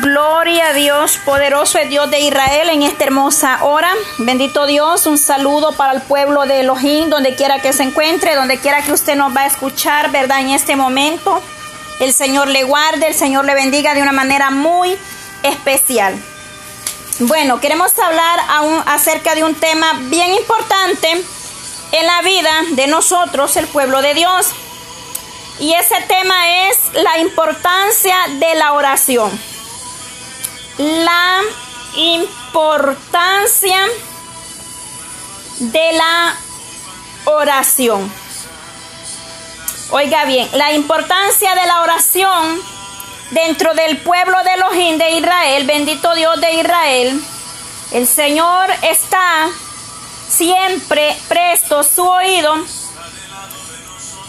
Gloria a Dios, poderoso es Dios de Israel en esta hermosa hora. Bendito Dios, un saludo para el pueblo de Elohim, donde quiera que se encuentre, donde quiera que usted nos va a escuchar, ¿verdad? En este momento, el Señor le guarde, el Señor le bendiga de una manera muy especial. Bueno, queremos hablar aún acerca de un tema bien importante en la vida de nosotros, el pueblo de Dios. Y ese tema es la importancia de la oración la importancia de la oración. Oiga bien, la importancia de la oración dentro del pueblo de Elohim de Israel, bendito Dios de Israel, el Señor está siempre presto su oído,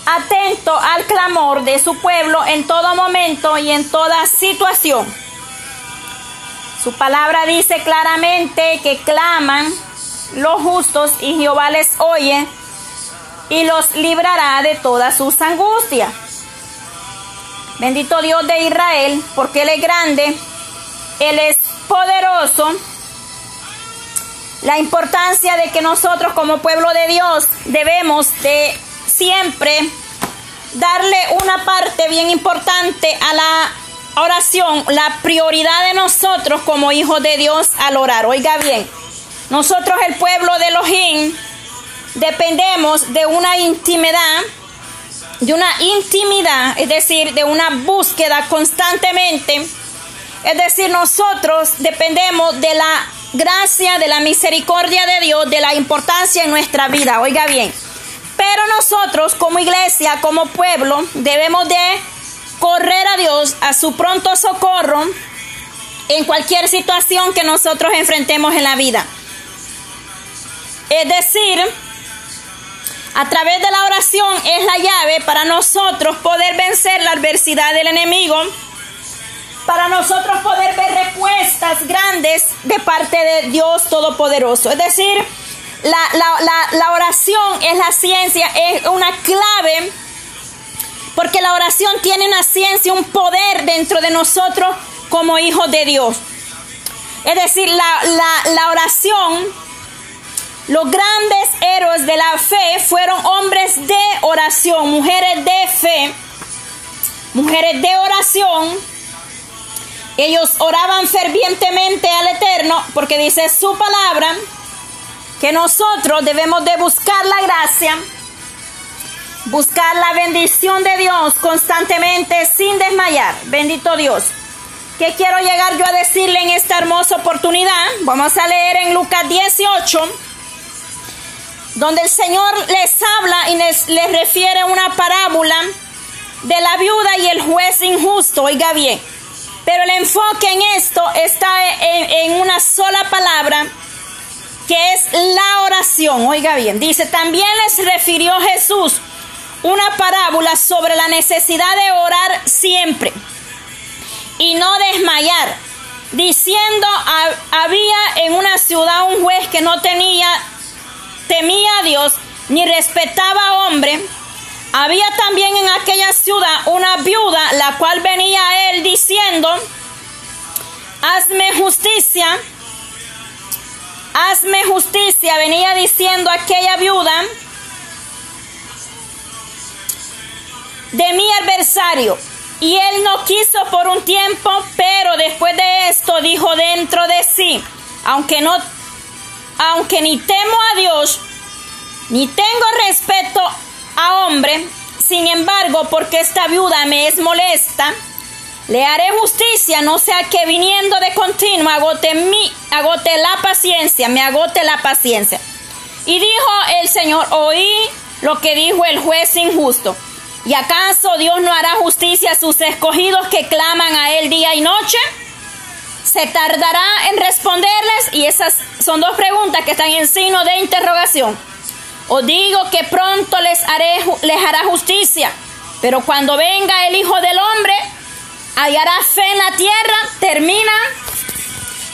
atento al clamor de su pueblo en todo momento y en toda situación. Su palabra dice claramente que claman los justos y Jehová les oye y los librará de todas sus angustias. Bendito Dios de Israel, porque Él es grande, Él es poderoso. La importancia de que nosotros como pueblo de Dios debemos de siempre darle una parte bien importante a la oración la prioridad de nosotros como hijos de Dios al orar. Oiga bien, nosotros el pueblo de Elohim dependemos de una intimidad, de una intimidad, es decir, de una búsqueda constantemente. Es decir, nosotros dependemos de la gracia, de la misericordia de Dios, de la importancia en nuestra vida. Oiga bien. Pero nosotros como iglesia, como pueblo, debemos de correr a Dios, a su pronto socorro en cualquier situación que nosotros enfrentemos en la vida. Es decir, a través de la oración es la llave para nosotros poder vencer la adversidad del enemigo, para nosotros poder ver respuestas grandes de parte de Dios Todopoderoso. Es decir, la, la, la oración es la ciencia, es una clave porque la oración tiene una ciencia, un poder dentro de nosotros como hijos de Dios. Es decir, la, oración, los grandes héroes de la fe fueron hombres de oración, mujeres de fe, mujeres de oración. Ellos oraban fervientemente al Eterno porque dice su palabra que nosotros debemos de buscar la gracia Buscar la bendición de Dios constantemente sin desmayar. Bendito Dios. ¿Qué quiero llegar yo a decirle en esta hermosa oportunidad? Vamos a leer en Lucas 18, donde el Señor les habla y les, refiere una parábola de la viuda y el juez injusto. Oiga bien. Pero el enfoque en esto está en, en una sola palabra que es la oración. Oiga bien, dice, también les refirió Jesús una parábola sobre la necesidad de orar siempre y no desmayar, diciendo, había en una ciudad un juez que no tenía, temía a Dios ni respetaba a hombre. Había también en aquella ciudad una viuda, la cual venía a él diciendo, hazme justicia, hazme justicia, venía diciendo aquella viuda, de mi adversario. Y él no quiso por un tiempo, pero después de esto dijo dentro de sí, aunque no, aunque ni temo a Dios, ni tengo respeto a hombre, sin embargo, porque esta viuda me es molesta, le haré justicia, no sea que viniendo de continuo agote mi, agote la paciencia, me agote la paciencia. Y dijo el Señor, oí lo que dijo el juez injusto. ¿Y acaso Dios no hará justicia a sus escogidos que claman a Él día y noche? ¿Se tardará en responderles? Y esas son dos preguntas que están en signo de interrogación. Os digo que pronto les, haré, les hará justicia, pero cuando venga el Hijo del Hombre, hallará fe en la tierra, termina,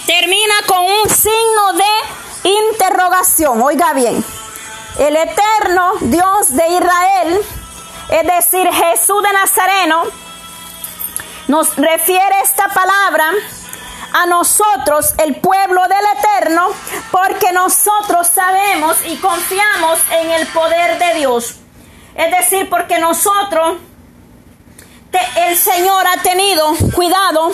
termina con un signo de interrogación. Oiga bien, el eterno Dios de Israel es decir, Jesús de Nazareno, Nos refiere esta palabra a nosotros, el pueblo del Eterno, porque nosotros sabemos y confiamos en el poder de Dios. Es decir, porque nosotros, el Señor ha tenido cuidado,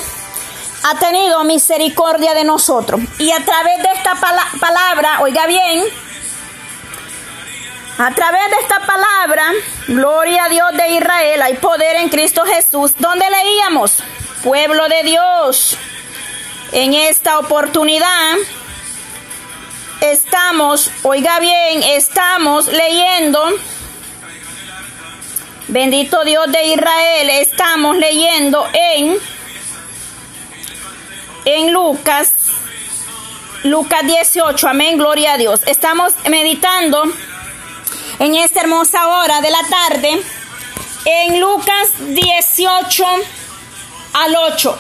ha tenido misericordia de nosotros. Y a través de esta palabra, oiga bien, a través de esta palabra, gloria a Dios de Israel, hay poder en Cristo Jesús. ¿Dónde leíamos? Pueblo de Dios. En esta oportunidad estamos, oiga bien, estamos leyendo, bendito Dios de Israel, estamos leyendo en, en Lucas, Lucas 18, amén, gloria a Dios. Estamos meditando en esta hermosa hora de la tarde en Lucas 18 al 8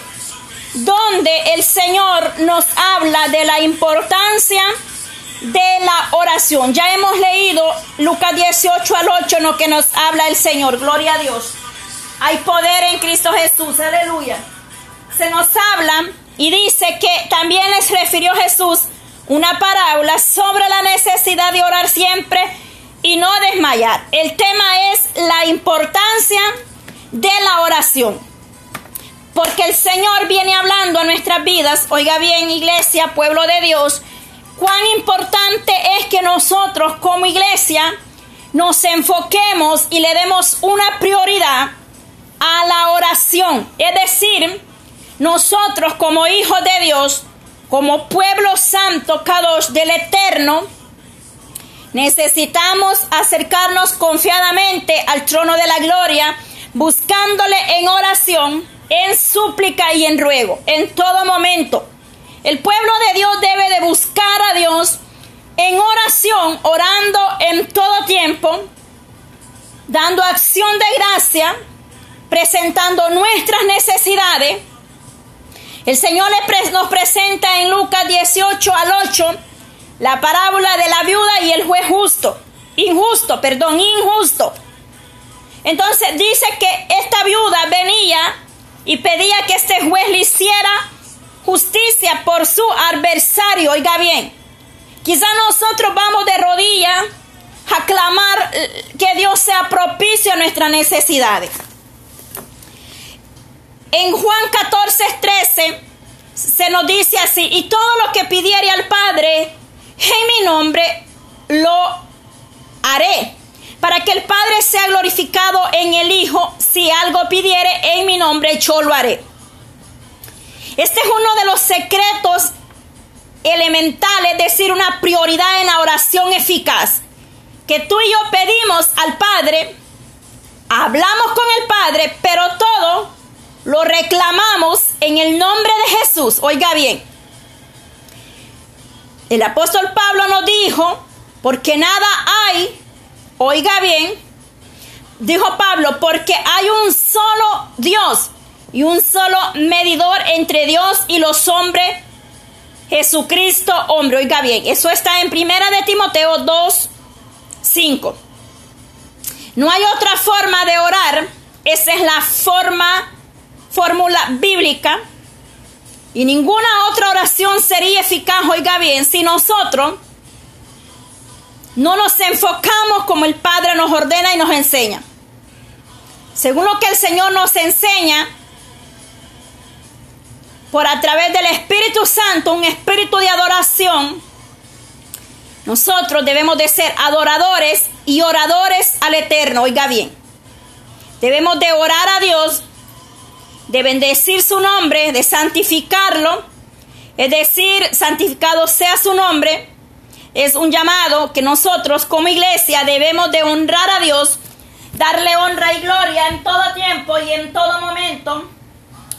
donde el Señor nos habla de la importancia de la oración. Ya hemos leído Lucas 18 al 8, en lo que nos habla el Señor. Gloria a Dios. Hay poder en Cristo Jesús. Aleluya. Se nos habla y dice que también les refirió Jesús una parábola sobre la necesidad de orar siempre y no desmayar. El tema es la importancia de la oración. Porque el Señor viene hablando a nuestras vidas, oiga bien iglesia, pueblo de Dios, cuán importante es que nosotros como iglesia nos enfoquemos y le demos una prioridad a la oración. Es decir, nosotros como hijos de Dios, como pueblo santo, Kadosh del Eterno, necesitamos acercarnos confiadamente al trono de la gloria, buscándole en oración en súplica y en ruego, en todo momento. El pueblo de Dios debe de buscar a Dios en oración, orando en todo tiempo, dando acción de gracia, presentando nuestras necesidades. El Señor nos presenta en Lucas 18 al 8 la parábola de la viuda y el juez justo, injusto, perdón, injusto. Entonces dice que esta viuda venía y pedía que este juez le hiciera justicia por su adversario. Oiga bien, quizá nosotros vamos de rodillas a clamar que Dios sea propicio a nuestras necesidades. En Juan 14, 13 se nos dice así, y todo lo que pidiere al Padre en mi nombre, lo haré para que el Padre sea glorificado en el Hijo, si algo pidiere en mi nombre, yo lo haré. Este es uno de los secretos elementales, es decir, una prioridad en la oración eficaz. Que tú y yo pedimos al Padre, hablamos con el Padre, pero todo lo reclamamos en el nombre de Jesús. Oiga bien, el apóstol Pablo nos dijo, porque nada hay Oiga bien, dijo Pablo, porque hay un solo Dios y un solo medidor entre Dios y los hombres, Jesucristo hombre. Oiga bien, eso está en Primera de Timoteo 2, 5. No hay otra forma de orar, esa es la forma, fórmula bíblica. Y ninguna otra oración sería eficaz, oiga bien, si nosotros no nos enfocamos como el Padre nos ordena y nos enseña. Según lo que el Señor nos enseña, por a través del Espíritu Santo, un espíritu de adoración, nosotros debemos de ser adoradores y oradores al Eterno. Oiga bien, debemos de orar a Dios, de bendecir su nombre, de santificarlo, es decir, santificado sea su nombre, es un llamado que nosotros como iglesia debemos de honrar a Dios, darle honra y gloria en todo tiempo y en todo momento,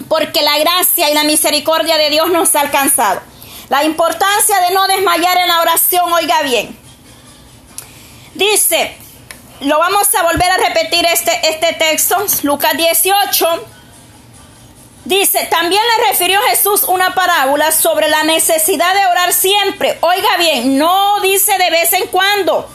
porque la gracia y la misericordia de Dios nos ha alcanzado. La importancia de no desmayar en la oración, oiga bien. Dice, lo vamos a volver a repetir este, este texto, Lucas 18, Dice, también le refirió Jesús una parábola sobre la necesidad de orar siempre. Oiga bien, no dice de vez en cuando.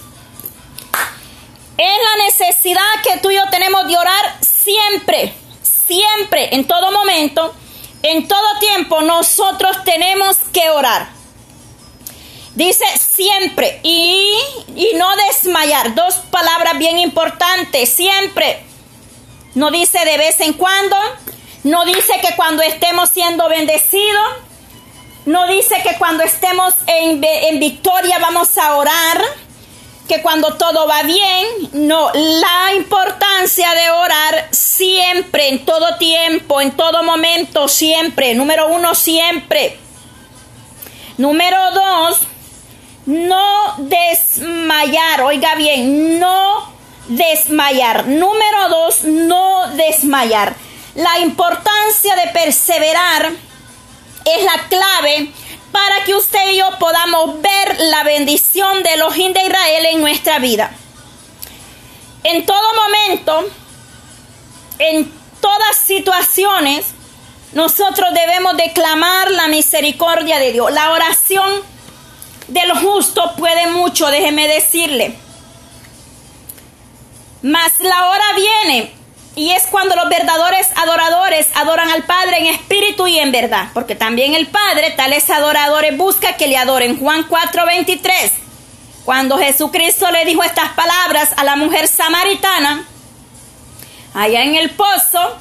Es la necesidad que tú y yo tenemos de orar siempre, siempre, en todo momento, en todo tiempo, nosotros tenemos que orar. Dice siempre y, y no desmayar. Dos palabras bien importantes, siempre. No dice de vez en cuando. No dice que cuando estemos siendo bendecidos. No dice que cuando estemos en, en victoria vamos a orar que cuando todo va bien, no, la importancia de orar siempre, en todo tiempo, en todo momento, siempre. Número uno, siempre. Número dos, no desmayar, oiga bien, no desmayar. Número dos, no desmayar. La importancia de perseverar es la clave para que usted y yo podamos ver la bendición de los de Israel en nuestra vida. En todo momento, en todas situaciones, nosotros debemos declamar la misericordia de Dios. La oración del justo puede mucho, déjeme decirle. Mas la hora viene y es cuando los verdaderos adoradores adoran al Padre en espíritu y en verdad, porque también el Padre, tales adoradores, busca que le adoren. Juan 4:23. Cuando Jesucristo le dijo estas palabras a la mujer samaritana, allá en el pozo,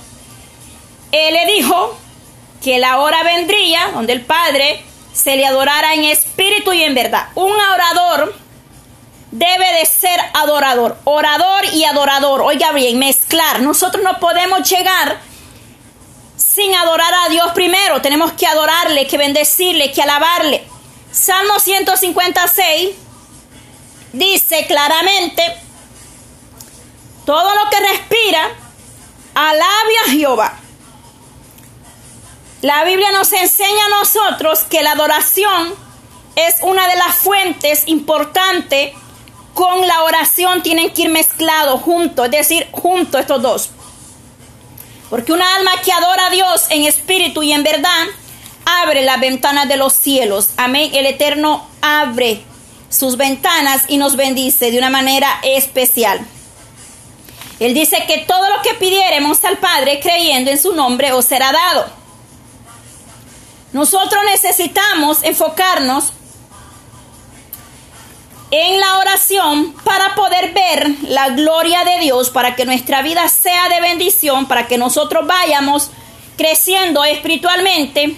Él le dijo que la hora vendría donde el Padre se le adorara en espíritu y en verdad. Un adorador debe de ser adorador, orador y adorador. Oiga bien, mezclar. Nosotros no podemos llegar sin adorar a Dios primero. Tenemos que adorarle, que bendecirle, que alabarle. Salmo 156 dice claramente, todo lo que respira, alabe a Jehová. La Biblia nos enseña a nosotros que la adoración es una de las fuentes importantes con la oración tienen que ir mezclados juntos, es decir, juntos estos dos. Porque una alma que adora a Dios en espíritu y en verdad, abre las ventanas de los cielos. Amén. El Eterno abre sus ventanas y nos bendice de una manera especial. Él dice que todo lo que pidiéremos al Padre creyendo en su nombre os será dado. Nosotros necesitamos enfocarnos en la oración para poder ver la gloria de Dios, para que nuestra vida sea de bendición, para que nosotros vayamos creciendo espiritualmente,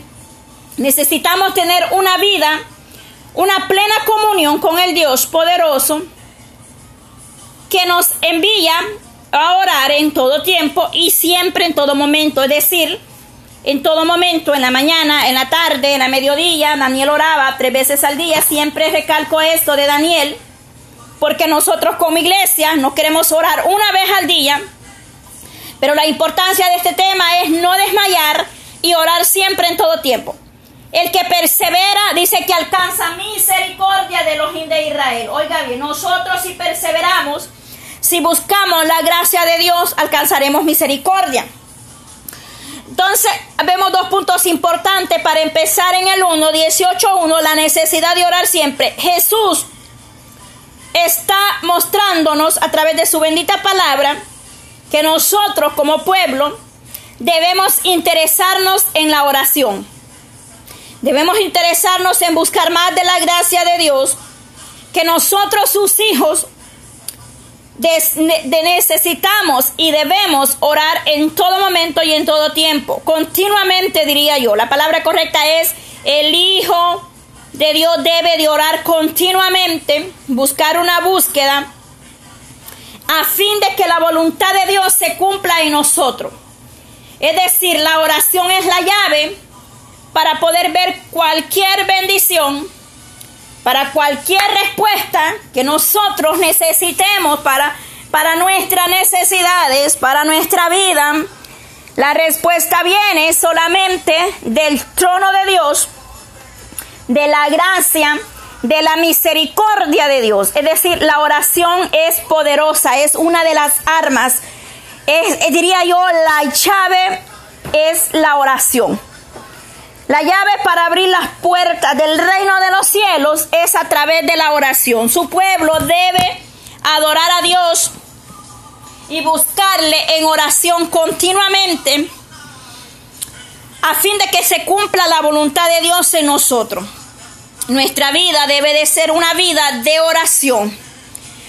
necesitamos tener una vida, una plena comunión con el Dios poderoso que nos envía a orar en todo tiempo y siempre en todo momento, es decir, en todo momento, en la mañana, en la tarde, en la mediodía. Daniel oraba tres veces al día. Siempre recalco esto de Daniel, porque nosotros como iglesia no queremos orar una vez al día. Pero la importancia de este tema es no desmayar y orar siempre en todo tiempo. El que persevera dice que alcanza misericordia de los de Israel. Oiga bien, nosotros si perseveramos, si buscamos la gracia de Dios, alcanzaremos misericordia. Entonces, vemos dos puntos importantes para empezar en el 1, 18.1, la necesidad de orar siempre. Jesús está mostrándonos a través de su bendita palabra que nosotros como pueblo debemos interesarnos en la oración. Debemos interesarnos en buscar más de la gracia de Dios, que nosotros sus hijos de, necesitamos y debemos orar en todo momento y en todo tiempo, continuamente diría yo. La palabra correcta es el Hijo de Dios debe de orar continuamente, buscar una búsqueda a fin de que la voluntad de Dios se cumpla en nosotros. Es decir, la oración es la llave para poder ver cualquier bendición para cualquier respuesta que nosotros necesitemos para, para nuestras necesidades, para nuestra vida. La respuesta viene solamente del trono de Dios, de la gracia, de la misericordia de Dios. Es decir, la oración es poderosa, es una de las armas. Es, diría yo, la llave es la oración. La llave para abrir las puertas del reino de los cielos es a través de la oración. Su pueblo debe adorar a Dios y buscarle en oración continuamente a fin de que se cumpla la voluntad de Dios en nosotros. Nuestra vida debe de ser una vida de oración,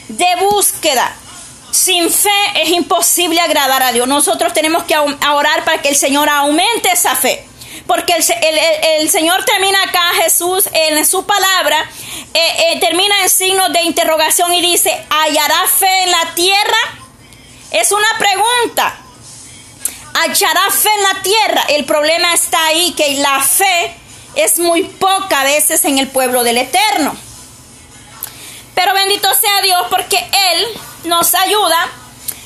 de búsqueda. Sin fe es imposible agradar a Dios. Nosotros tenemos que orar para que el Señor aumente esa fe. Porque el, Señor termina acá, Jesús, en su palabra, eh, eh, termina en signos de interrogación y dice, ¿hallará fe en la tierra? Es una pregunta. ¿Hallará fe en la tierra? El problema está ahí, que la fe es muy poca a veces en el pueblo del Eterno. Pero bendito sea Dios porque Él nos ayuda.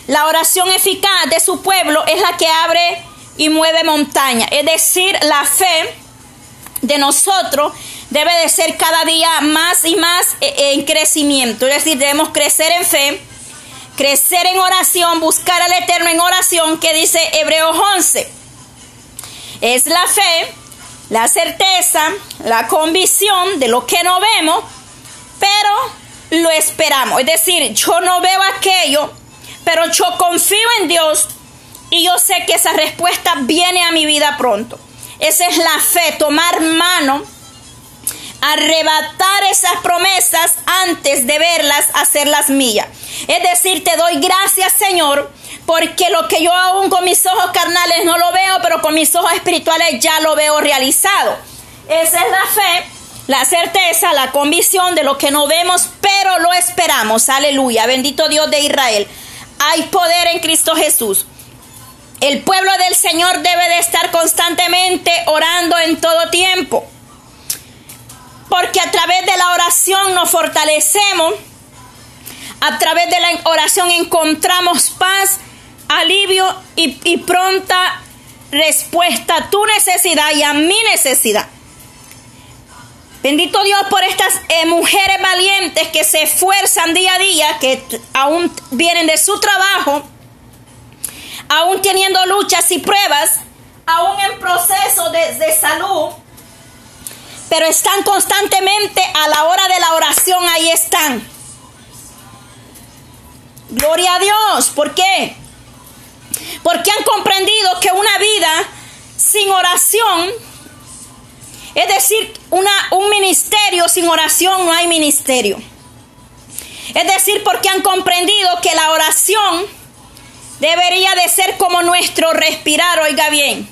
La oración eficaz de su pueblo es la que abre y mueve montaña. Es decir, la fe de nosotros debe de ser cada día más y más eh, en crecimiento. Es decir, debemos crecer en fe, crecer en oración, buscar al Eterno en oración, que dice Hebreos 11. Es la fe la certeza, la convicción de lo que no vemos, pero lo esperamos. Es decir, yo no veo aquello, pero yo confío en Dios y yo sé que esa respuesta viene a mi vida pronto. Esa es la fe, tomar mano, arrebatar esas promesas antes de verlas, hacerlas mías. Es decir, te doy gracias Señor porque lo que yo aún con mis ojos carnales no lo veo, pero con mis ojos espirituales ya lo veo realizado. Esa es la fe, la certeza, la convicción de lo que no vemos, pero lo esperamos. Aleluya, bendito Dios de Israel. Hay poder en Cristo Jesús. El pueblo del Señor debe de estar constantemente orando en todo tiempo. Porque a través de la oración nos fortalecemos. A través de la oración encontramos paz alivio y, pronta respuesta a tu necesidad y a mi necesidad. Bendito Dios por estas eh, mujeres valientes que se esfuerzan día a día, que aún vienen de su trabajo, aún teniendo luchas y pruebas, aún en proceso de, salud, pero están constantemente a la hora de la oración, ahí están. Gloria a Dios, ¿por qué? Porque han comprendido que una vida sin oración, es decir, una, un ministerio sin oración no hay ministerio. Es decir, porque han comprendido que la oración debería de ser como nuestro respirar, oiga bien.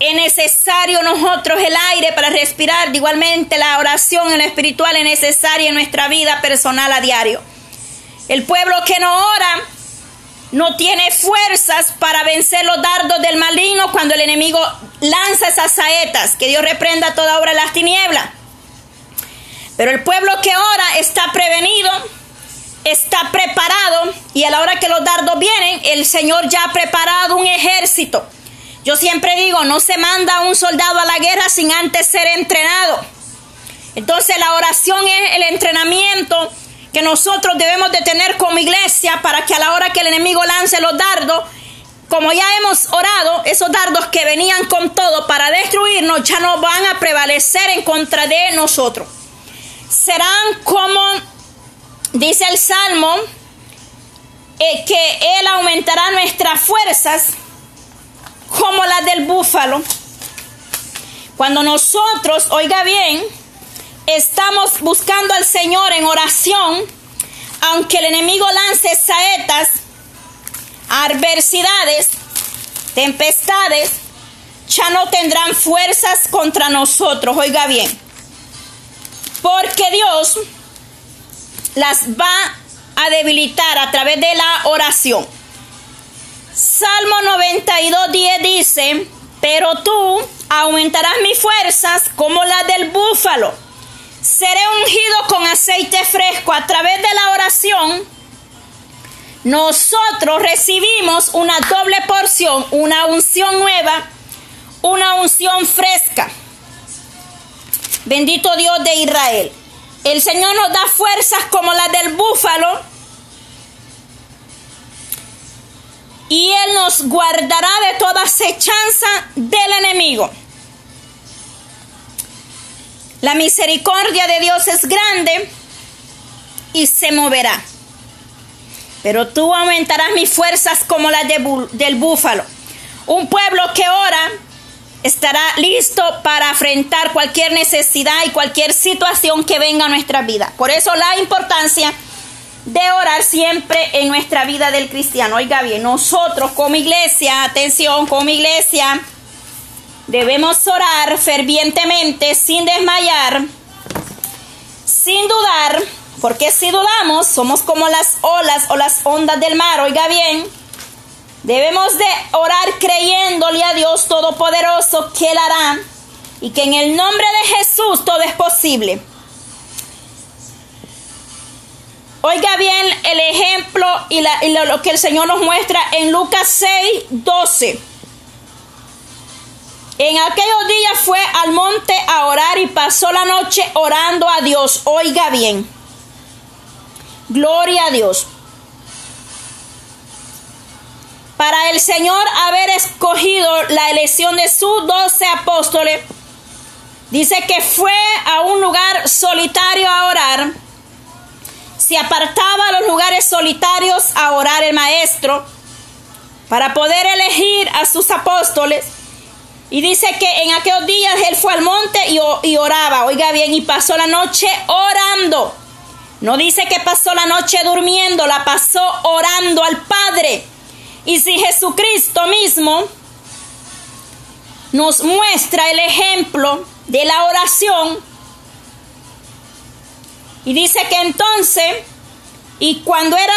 Es necesario nosotros el aire para respirar, igualmente la oración en lo espiritual es necesaria en nuestra vida personal a diario. El pueblo que no ora no tiene fuerzas para vencer los dardos del maligno cuando el enemigo lanza esas saetas. Que Dios reprenda toda obra las tinieblas. Pero el pueblo que ora está prevenido, está preparado y a la hora que los dardos vienen, el Señor ya ha preparado un ejército. Yo siempre digo, no se manda un soldado a la guerra sin antes ser entrenado. Entonces la oración es el entrenamiento que nosotros debemos de tener como iglesia para que a la hora que el enemigo lance los dardos, como ya hemos orado, esos dardos que venían con todo para destruirnos ya no van a prevalecer en contra de nosotros. Serán como dice el Salmo, eh, que Él aumentará nuestras fuerzas como las del búfalo. Cuando nosotros, oiga bien, estamos buscando al Señor en oración, aunque el enemigo lance saetas, adversidades, tempestades, ya no tendrán fuerzas contra nosotros, oiga bien, porque Dios las va a debilitar a través de la oración. Salmo 92, 10 dice, pero tú aumentarás mis fuerzas como la del búfalo seré ungido con aceite fresco a través de la oración, nosotros recibimos una doble porción, una unción nueva, una unción fresca. Bendito Dios de Israel. El Señor nos da fuerzas como las del búfalo. Y Él nos guardará de toda acechanza del enemigo. La misericordia de Dios es grande y se moverá. Pero tú aumentarás mis fuerzas como las del búfalo. Un pueblo que ora estará listo para afrontar cualquier necesidad y cualquier situación que venga a nuestra vida. Por eso la importancia de orar siempre en nuestra vida del cristiano. Oiga bien, nosotros como iglesia, atención, como iglesia, debemos orar fervientemente, sin desmayar, sin dudar, porque si dudamos, somos como las olas o las ondas del mar. Oiga bien, debemos de orar creyéndole a Dios Todopoderoso que Él hará y que en el nombre de Jesús todo es posible. Oiga bien el ejemplo y, lo, que el Señor nos muestra en Lucas 6, 12. En aquellos días fue al monte a orar y pasó la noche orando a Dios. Oiga bien. Gloria a Dios. Para el Señor haber escogido la elección de sus doce apóstoles, dice que fue a un lugar solitario a orar se apartaba a los lugares solitarios a orar el maestro para poder elegir a sus apóstoles. Y dice que en aquellos días él fue al monte y, oraba, oiga bien, y pasó la noche orando. No dice que pasó la noche durmiendo, la pasó orando al Padre. Y si Jesucristo mismo nos muestra el ejemplo de la oración, y dice que entonces, y cuando era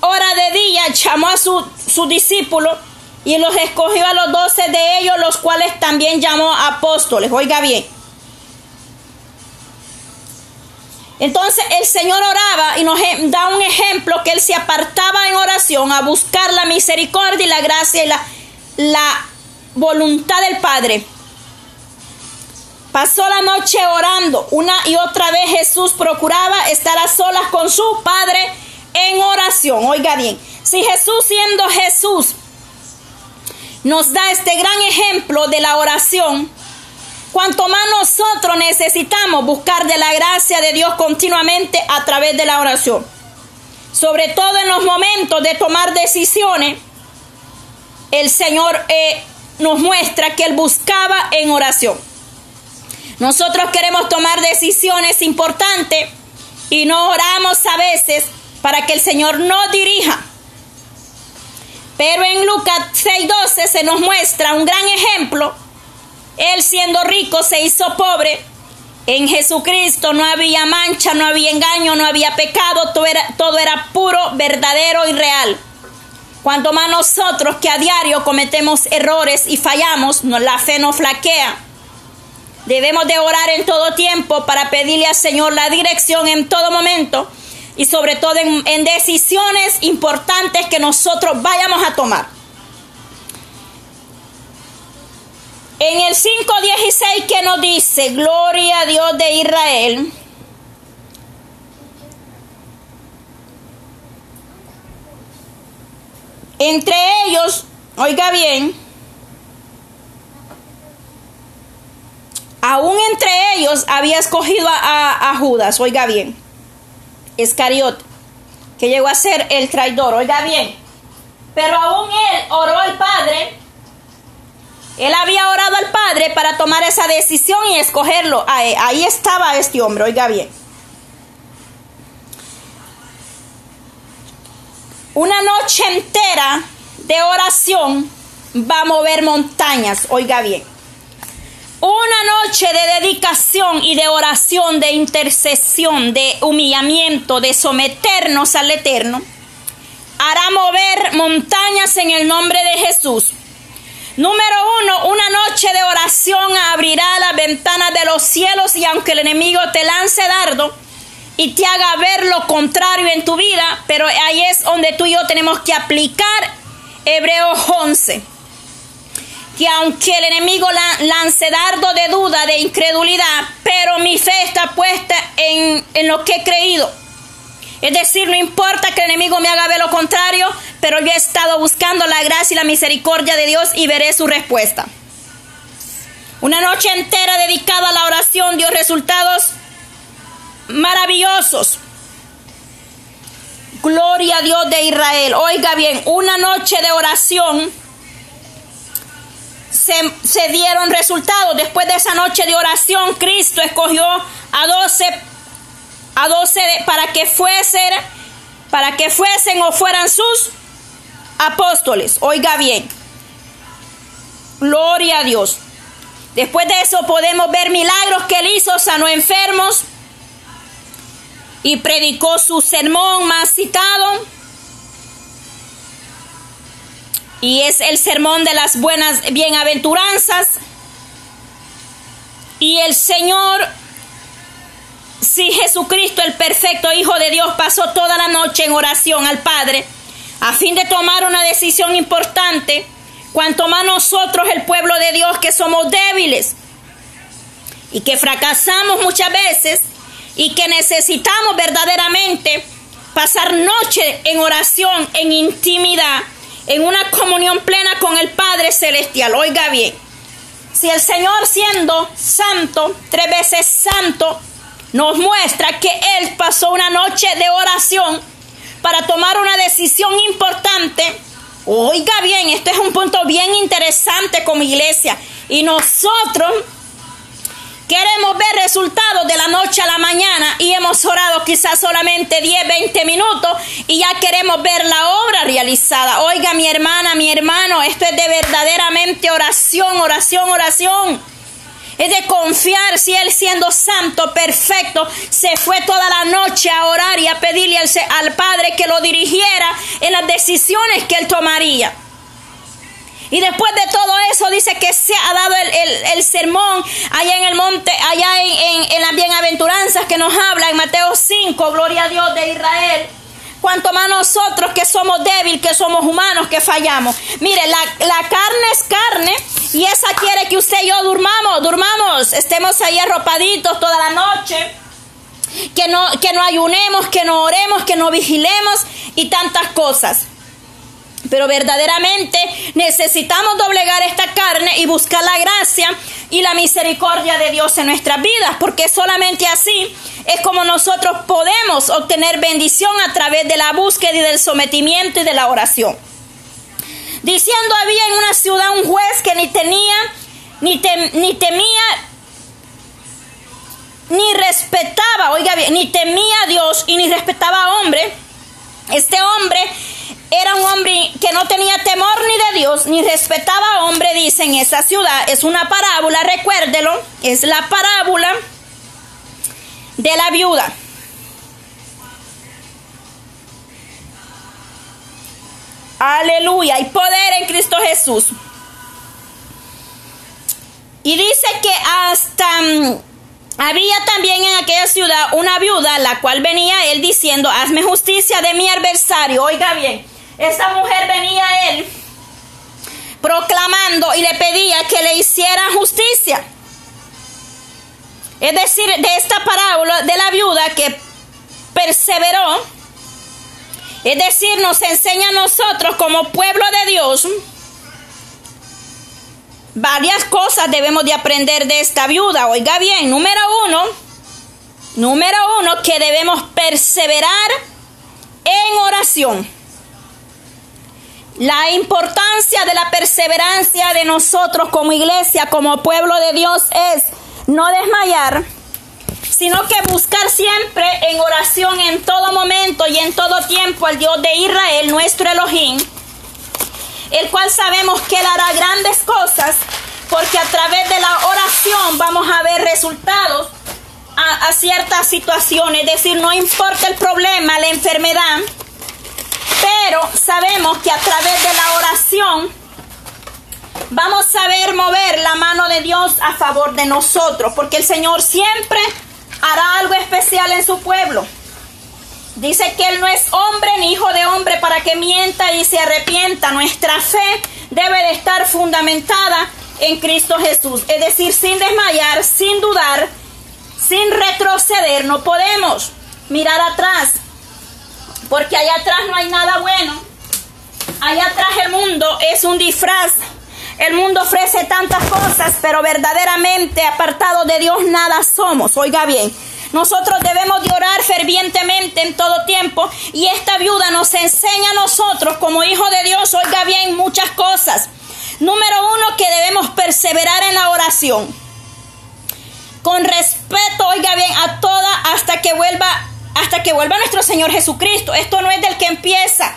hora de día, llamó a sus su discípulos y los escogió a los doce de ellos, los cuales también llamó apóstoles. Oiga bien. Entonces el Señor oraba y nos da un ejemplo que Él se apartaba en oración a buscar la misericordia y la gracia y la, la voluntad del Padre. Pasó la noche orando. Una y otra vez Jesús procuraba estar a solas con su Padre en oración. Oiga bien, si Jesús siendo Jesús nos da este gran ejemplo de la oración, cuanto más nosotros necesitamos buscar de la gracia de Dios continuamente a través de la oración. Sobre todo en los momentos de tomar decisiones, el Señor eh, nos muestra que Él buscaba en oración. Nosotros queremos tomar decisiones importantes y no oramos a veces para que el Señor nos dirija. Pero en Lucas 6:12 se nos muestra un gran ejemplo. Él siendo rico se hizo pobre. En Jesucristo no había mancha, no había engaño, no había pecado, todo era, todo era puro, verdadero y real. Cuanto más nosotros que a diario cometemos errores y fallamos, la fe nos flaquea. Debemos de orar en todo tiempo para pedirle al Señor la dirección en todo momento y sobre todo en, decisiones importantes que nosotros vayamos a tomar. En el 5.16 que nos dice, Gloria a Dios de Israel. Entre ellos, oiga bien, Aún entre ellos había escogido a, Judas, oiga bien, Escariote, que llegó a ser el traidor, oiga bien. Pero aún él oró al Padre, él había orado al Padre para tomar esa decisión y escogerlo. Ahí, ahí estaba este hombre, oiga bien. Una noche entera de oración va a mover montañas, oiga bien. Una noche de dedicación y de oración, de intercesión, de humillamiento, de someternos al Eterno, hará mover montañas en el nombre de Jesús. Número uno, una noche de oración abrirá las ventanas de los cielos y aunque el enemigo te lance dardo y te haga ver lo contrario en tu vida, pero ahí es donde tú y yo tenemos que aplicar Hebreos 11 que aunque el enemigo lance dardo de duda, de incredulidad, pero mi fe está puesta en, en lo que he creído. Es decir, no importa que el enemigo me haga ver lo contrario, pero yo he estado buscando la gracia y la misericordia de Dios y veré su respuesta. Una noche entera dedicada a la oración dio resultados maravillosos. Gloria a Dios de Israel. Oiga bien, una noche de oración se, se dieron resultados. Después de esa noche de oración, Cristo escogió a doce a doce para que fuesen para que fuesen o fueran sus apóstoles. Oiga bien. Gloria a Dios. Después de eso podemos ver milagros que él hizo, sanó enfermos y predicó su sermón más citado. Y es el sermón de las buenas bienaventuranzas. Y el Señor, si Jesucristo, el perfecto Hijo de Dios, pasó toda la noche en oración al Padre a fin de tomar una decisión importante, cuanto más nosotros, el pueblo de Dios, que somos débiles y que fracasamos muchas veces y que necesitamos verdaderamente pasar noche en oración, en intimidad, en una comunión plena con el Padre Celestial. Oiga bien, si el Señor siendo santo, tres veces santo, nos muestra que Él pasó una noche de oración para tomar una decisión importante, oiga bien, este es un punto bien interesante como iglesia, y nosotros Queremos ver resultados de la noche a la mañana y hemos orado quizás solamente 10, 20 minutos y ya queremos ver la obra realizada. Oiga mi hermana, mi hermano, esto es de verdaderamente oración, oración, oración. Es de confiar si Él siendo santo, perfecto, se fue toda la noche a orar y a pedirle al, al Padre que lo dirigiera en las decisiones que Él tomaría. Y después de todo eso dice que se ha dado el, sermón allá en el monte, allá en, en, las bienaventuranzas que nos habla en Mateo 5, gloria a Dios de Israel. Cuanto más nosotros que somos débiles, que somos humanos, que fallamos. Mire, la, la, carne es carne y esa quiere que usted y yo durmamos, durmamos, estemos ahí arropaditos toda la noche. Que no, que no ayunemos, que no oremos, que no vigilemos y tantas cosas. Pero verdaderamente necesitamos doblegar esta carne y buscar la gracia y la misericordia de Dios en nuestras vidas, porque solamente así es como nosotros podemos obtener bendición a través de la búsqueda y del sometimiento y de la oración. Diciendo había en una ciudad un juez que ni tenía, ni, ni temía, ni respetaba, oiga bien, ni temía a Dios y ni respetaba a hombre. Este hombre era un hombre que no tenía temor ni de Dios, ni respetaba a hombre, dice en esa ciudad. Es una parábola, recuérdelo, es la parábola de la viuda. Aleluya, hay poder en Cristo Jesús. Y dice que hasta mm, había también en aquella ciudad una viuda, la cual venía él diciendo, hazme justicia de mi adversario. Oiga bien, esta mujer venía a él proclamando y le pedía que le hiciera justicia. Es decir, de esta parábola de la viuda que perseveró, es decir, nos enseña a nosotros como pueblo de Dios, varias cosas debemos de aprender de esta viuda. Oiga bien, número uno, número uno, que debemos perseverar en oración. La importancia de la perseverancia de nosotros como iglesia, como pueblo de Dios es no desmayar, sino que buscar siempre en oración en todo momento y en todo tiempo al Dios de Israel, nuestro Elohim, el cual sabemos que Él hará grandes cosas, porque a través de la oración vamos a ver resultados a, a ciertas situaciones, es decir, no importa el problema, la enfermedad, pero sabemos que a través de la oración vamos a ver mover la mano de Dios a favor de nosotros, porque el Señor siempre hará algo especial en su pueblo. Dice que Él no es hombre ni hijo de hombre para que mienta y se arrepienta. Nuestra fe debe de estar fundamentada en Cristo Jesús. Es decir, sin desmayar, sin dudar, sin retroceder. No podemos mirar atrás porque allá atrás no hay nada bueno. Allá atrás el mundo es un disfraz. El mundo ofrece tantas cosas, pero verdaderamente apartado de Dios nada somos. Oiga bien, nosotros debemos de orar fervientemente en todo tiempo y esta viuda nos enseña a nosotros como hijos de Dios, oiga bien, muchas cosas. Número uno, que debemos perseverar en la oración. Con respeto, oiga bien, a toda hasta que vuelva, hasta que vuelva nuestro Señor Jesucristo. Esto no es del que empieza.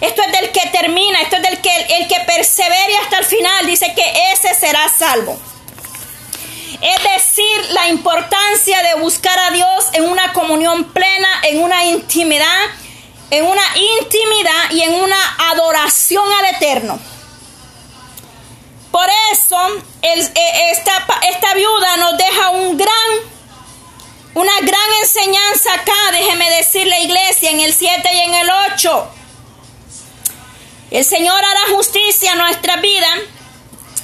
Esto es del que termina, esto es del que el que persevere hasta el final, dice que ese será salvo. Es decir, la importancia de buscar a Dios en una comunión plena, en una intimidad, en una intimidad y en una adoración al Eterno. Por eso, e, esta, esta viuda nos deja un gran, una gran enseñanza acá, déjeme decir la iglesia, en el 7 y en el 8. El Señor hará justicia a nuestra vida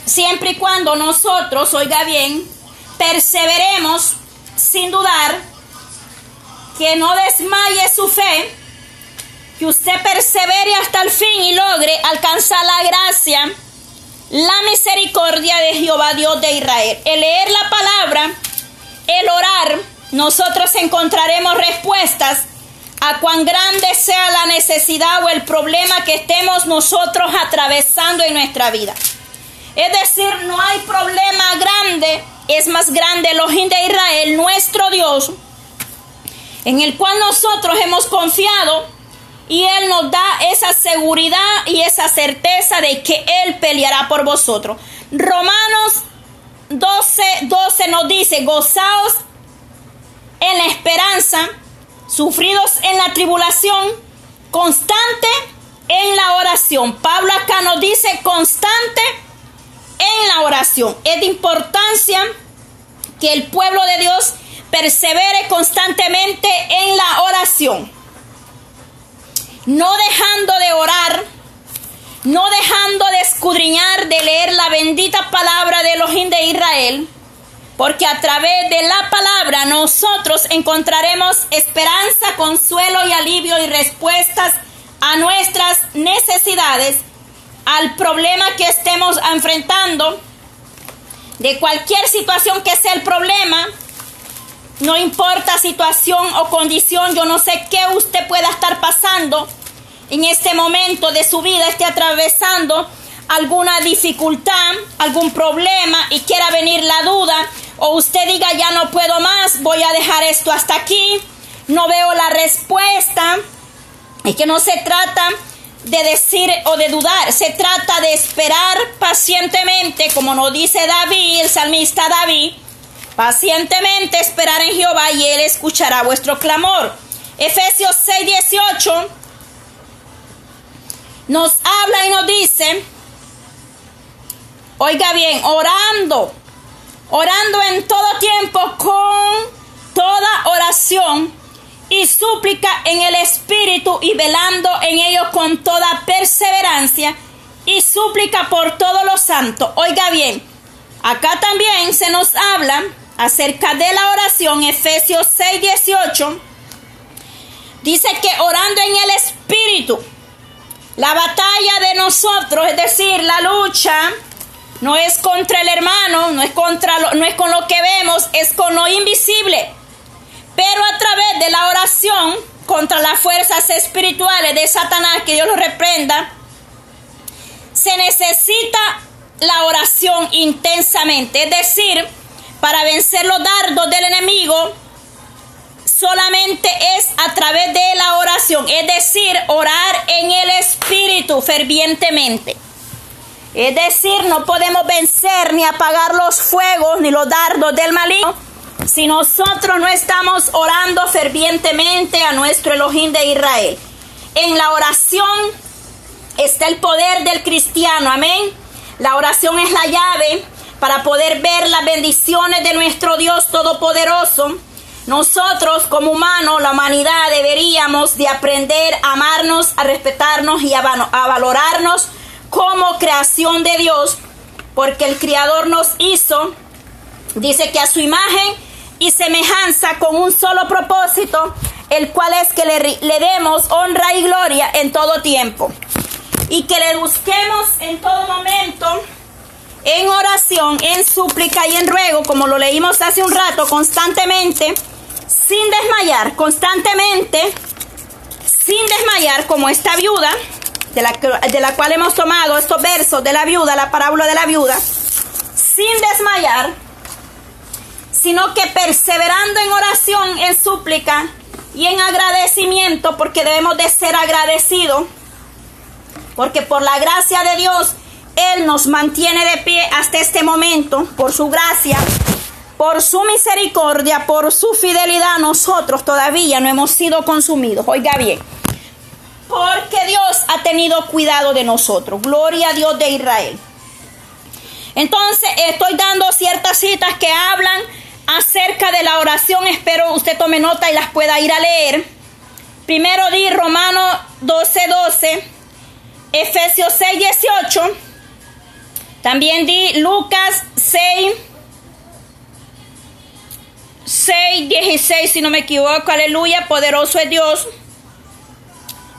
siempre y cuando nosotros, oiga bien, perseveremos sin dudar, que no desmaye su fe, que usted persevere hasta el fin y logre alcanzar la gracia, la misericordia de Jehová Dios de Israel. El leer la palabra, el orar, nosotros encontraremos respuestas a cuán grande sea la necesidad o el problema que estemos nosotros atravesando en nuestra vida. Es decir, no hay problema grande, es más grande el ojín de Israel, nuestro Dios, en el cual nosotros hemos confiado y Él nos da esa seguridad y esa certeza de que Él peleará por vosotros. Romanos 12, 12 nos dice, gozaos en la esperanza, sufridos en la tribulación, constante en la oración. Pablo acá nos dice constante en la oración. Es de importancia que el pueblo de Dios persevere constantemente en la oración. No dejando de orar, no dejando de escudriñar, de leer la bendita palabra de Elohim de Israel porque a través de la palabra nosotros encontraremos esperanza, consuelo y alivio y respuestas a nuestras necesidades, al problema que estemos enfrentando, de cualquier situación que sea el problema, no importa situación o condición, yo no sé qué usted pueda estar pasando en este momento de su vida, esté atravesando alguna dificultad, algún problema y quiera venir la duda, o usted diga ya no puedo más, voy a dejar esto hasta aquí, no veo la respuesta, es que no se trata de decir o de dudar, se trata de esperar pacientemente, como nos dice David, el salmista David, pacientemente esperar en Jehová y él escuchará vuestro clamor. Efesios 6, 18 nos habla y nos dice, oiga bien, orando orando en todo tiempo con toda oración y súplica en el Espíritu y velando en ello con toda perseverancia y súplica por todos los santos. Oiga bien, acá también se nos habla acerca de la oración, Efesios 6, 18. Dice que orando en el Espíritu, la batalla de nosotros, es decir, la lucha, no es contra el hermano, no es, contra lo, no es con lo que vemos, es con lo invisible. Pero a través de la oración contra las fuerzas espirituales de Satanás, que Dios lo reprenda, se necesita la oración intensamente. Es decir, para vencer los dardos del enemigo, solamente es a través de la oración. Es decir, orar en el espíritu fervientemente. Es decir, no podemos vencer ni apagar los fuegos ni los dardos del maligno si nosotros no estamos orando fervientemente a nuestro Elohim de Israel. En la oración está el poder del cristiano, amén. La oración es la llave para poder ver las bendiciones de nuestro Dios Todopoderoso. Nosotros como humanos, la humanidad, deberíamos de aprender a amarnos, a respetarnos y a, a valorarnos como creación de Dios, porque el Creador nos hizo, dice que a su imagen y semejanza con un solo propósito, el cual es que le, le demos honra y gloria en todo tiempo. Y que le busquemos en todo momento en oración, en súplica y en ruego, como lo leímos hace un rato, constantemente, sin desmayar, constantemente, sin desmayar, como esta viuda, de la, de la cual hemos tomado estos versos de la viuda, la parábola de la viuda, sin desmayar, sino que perseverando en oración, en súplica y en agradecimiento, porque debemos de ser agradecidos, porque por la gracia de Dios, Él nos mantiene de pie hasta este momento, por su gracia, por su misericordia, por su fidelidad, nosotros todavía no hemos sido consumidos. Oiga bien, porque Dios ha tenido cuidado de nosotros. Gloria a Dios de Israel. Entonces, estoy dando ciertas citas que hablan acerca de la oración. Espero usted tome nota y las pueda ir a leer. Primero di Romano 12, 12, Efesios 6, 18. También di Lucas 6, 6, 16, si no me equivoco. Aleluya, poderoso es Dios.